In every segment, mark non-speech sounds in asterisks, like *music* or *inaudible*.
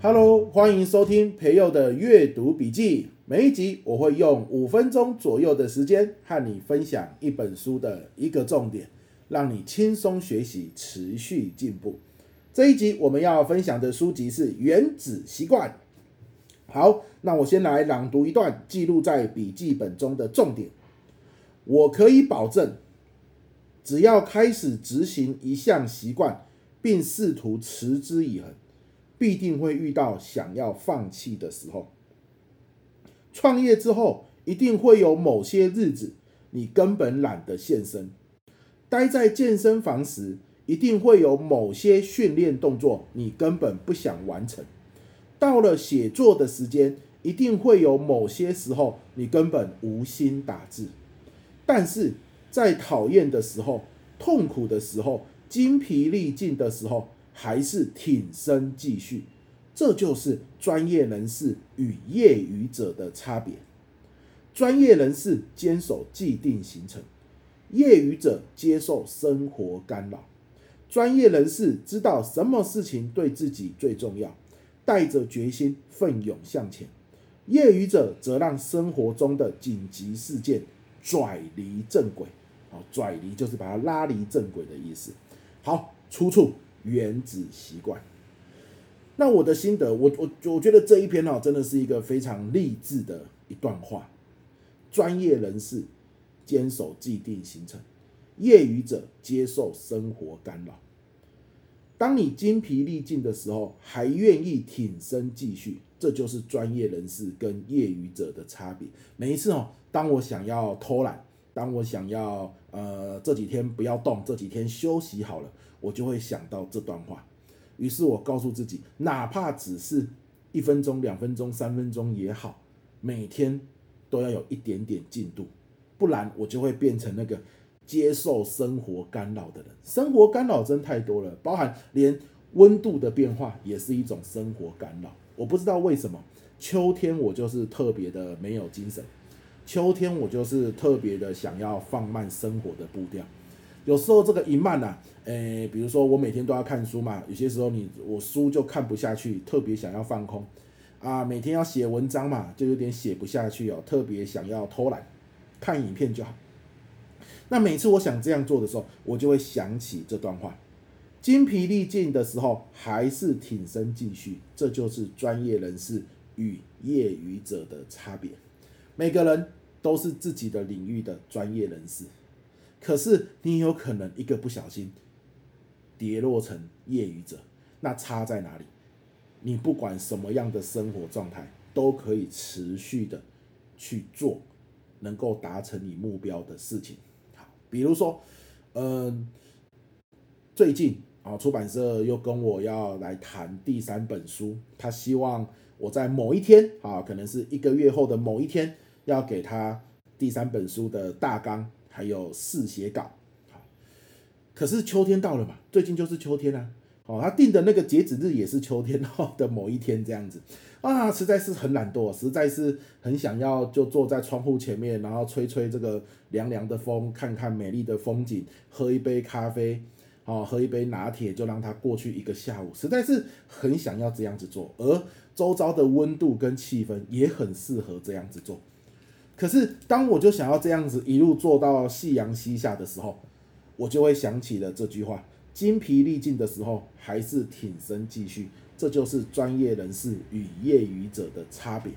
Hello，欢迎收听培佑的阅读笔记。每一集我会用五分钟左右的时间和你分享一本书的一个重点，让你轻松学习，持续进步。这一集我们要分享的书籍是《原子习惯》。好，那我先来朗读一段记录在笔记本中的重点。我可以保证，只要开始执行一项习惯，并试图持之以恒。必定会遇到想要放弃的时候。创业之后，一定会有某些日子，你根本懒得现身。待在健身房时，一定会有某些训练动作，你根本不想完成。到了写作的时间，一定会有某些时候，你根本无心打字。但是在讨厌的时候、痛苦的时候、精疲力尽的时候，还是挺身继续，这就是专业人士与业余者的差别。专业人士坚守既定行程，业余者接受生活干扰。专业人士知道什么事情对自己最重要，带着决心奋勇向前。业余者则让生活中的紧急事件拽离正轨。好，拽离就是把它拉离正轨的意思。好，出处。原子习惯。那我的心得，我我我觉得这一篇哦，真的是一个非常励志的一段话。专业人士坚守既定行程，业余者接受生活干扰。当你精疲力尽的时候，还愿意挺身继续，这就是专业人士跟业余者的差别。每一次哦，当我想要偷懒，当我想要呃这几天不要动，这几天休息好了。我就会想到这段话，于是我告诉自己，哪怕只是一分钟、两分钟、三分钟也好，每天都要有一点点进度，不然我就会变成那个接受生活干扰的人。生活干扰真太多了，包含连温度的变化也是一种生活干扰。我不知道为什么，秋天我就是特别的没有精神，秋天我就是特别的想要放慢生活的步调。有时候这个一慢呐、啊，诶，比如说我每天都要看书嘛，有些时候你我书就看不下去，特别想要放空，啊，每天要写文章嘛，就有点写不下去哦，特别想要偷懒，看影片就好。那每次我想这样做的时候，我就会想起这段话，精疲力尽的时候还是挺身继续，这就是专业人士与业余者的差别。每个人都是自己的领域的专业人士。可是你有可能一个不小心跌落成业余者，那差在哪里？你不管什么样的生活状态，都可以持续的去做能够达成你目标的事情。比如说，嗯，最近啊，出版社又跟我要来谈第三本书，他希望我在某一天啊，可能是一个月后的某一天，要给他第三本书的大纲。还有试写稿，可是秋天到了嘛，最近就是秋天啊，好，他定的那个截止日也是秋天 *laughs* 的某一天这样子啊，实在是很懒惰，实在是很想要就坐在窗户前面，然后吹吹这个凉凉的风，看看美丽的风景，喝一杯咖啡，好，喝一杯拿铁，就让它过去一个下午，实在是很想要这样子做，而周遭的温度跟气氛也很适合这样子做。可是，当我就想要这样子一路做到夕阳西下的时候，我就会想起了这句话：精疲力尽的时候，还是挺身继续。这就是专业人士与业余者的差别。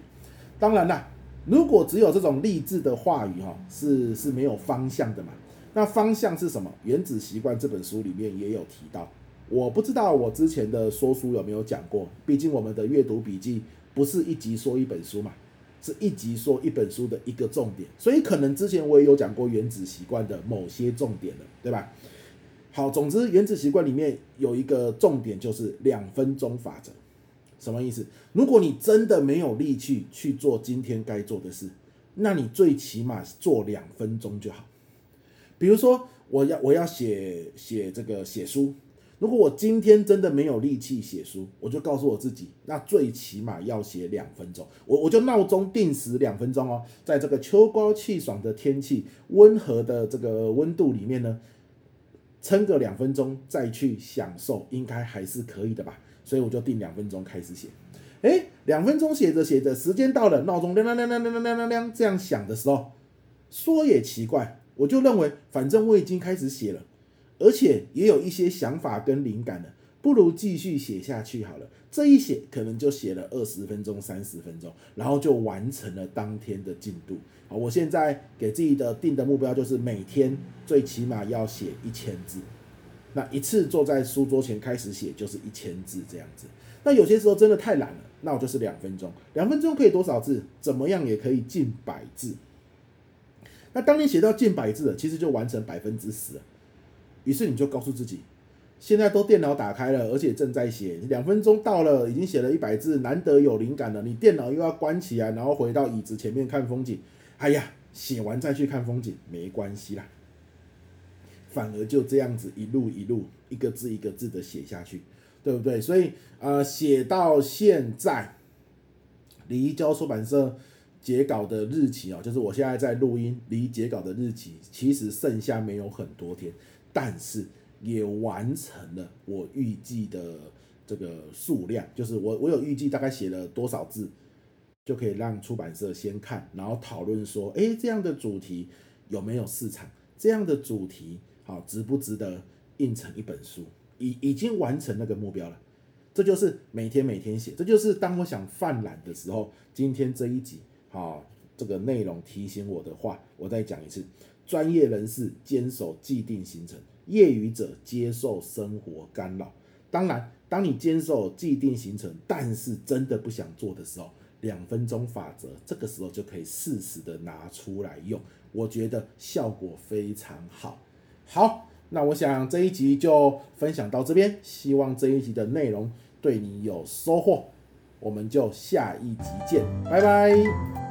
当然啦，如果只有这种励志的话语，哈，是是没有方向的嘛。那方向是什么？《原子习惯》这本书里面也有提到。我不知道我之前的说书有没有讲过，毕竟我们的阅读笔记不是一集说一本书嘛。是一集说一本书的一个重点，所以可能之前我也有讲过《原子习惯》的某些重点了，对吧？好，总之《原子习惯》里面有一个重点就是两分钟法则，什么意思？如果你真的没有力气去做今天该做的事，那你最起码做两分钟就好。比如说，我要我要写写这个写书，如果我今天真的没有力气写书，我就告诉我自己，那最起码要写两分钟。我我就闹钟定时两分钟哦，在这个秋高气爽的天气、温和的这个温度里面呢，撑个两分钟再去享受，应该还是可以的吧。所以我就定两分钟开始写。诶，两分钟写着写着，时间到了，闹钟亮亮亮亮亮亮亮亮这样响的时候，说也奇怪，我就认为反正我已经开始写了。而且也有一些想法跟灵感了，不如继续写下去好了。这一写可能就写了二十分钟、三十分钟，然后就完成了当天的进度。好，我现在给自己的定的目标就是每天最起码要写一千字。那一次坐在书桌前开始写就是一千字这样子。那有些时候真的太懒了，那我就是两分钟。两分钟可以多少字？怎么样也可以近百字。那当你写到近百字了，其实就完成百分之十了。于是你就告诉自己，现在都电脑打开了，而且正在写，两分钟到了，已经写了一百字，难得有灵感了。你电脑又要关起来，然后回到椅子前面看风景。哎呀，写完再去看风景没关系啦，反而就这样子一路一路，一个字一个字的写下去，对不对？所以呃，写到现在，离交出版社截稿的日期啊，就是我现在在录音，离截稿的日期其实剩下没有很多天。但是也完成了我预计的这个数量，就是我我有预计大概写了多少字，就可以让出版社先看，然后讨论说，哎，这样的主题有没有市场？这样的主题好值不值得印成一本书？已已经完成那个目标了。这就是每天每天写，这就是当我想犯懒的时候，今天这一集好这个内容提醒我的话，我再讲一次。专业人士坚守既定行程，业余者接受生活干扰。当然，当你坚守既定行程，但是真的不想做的时候，两分钟法则这个时候就可以适时的拿出来用，我觉得效果非常好。好，那我想这一集就分享到这边，希望这一集的内容对你有收获，我们就下一集见，拜拜。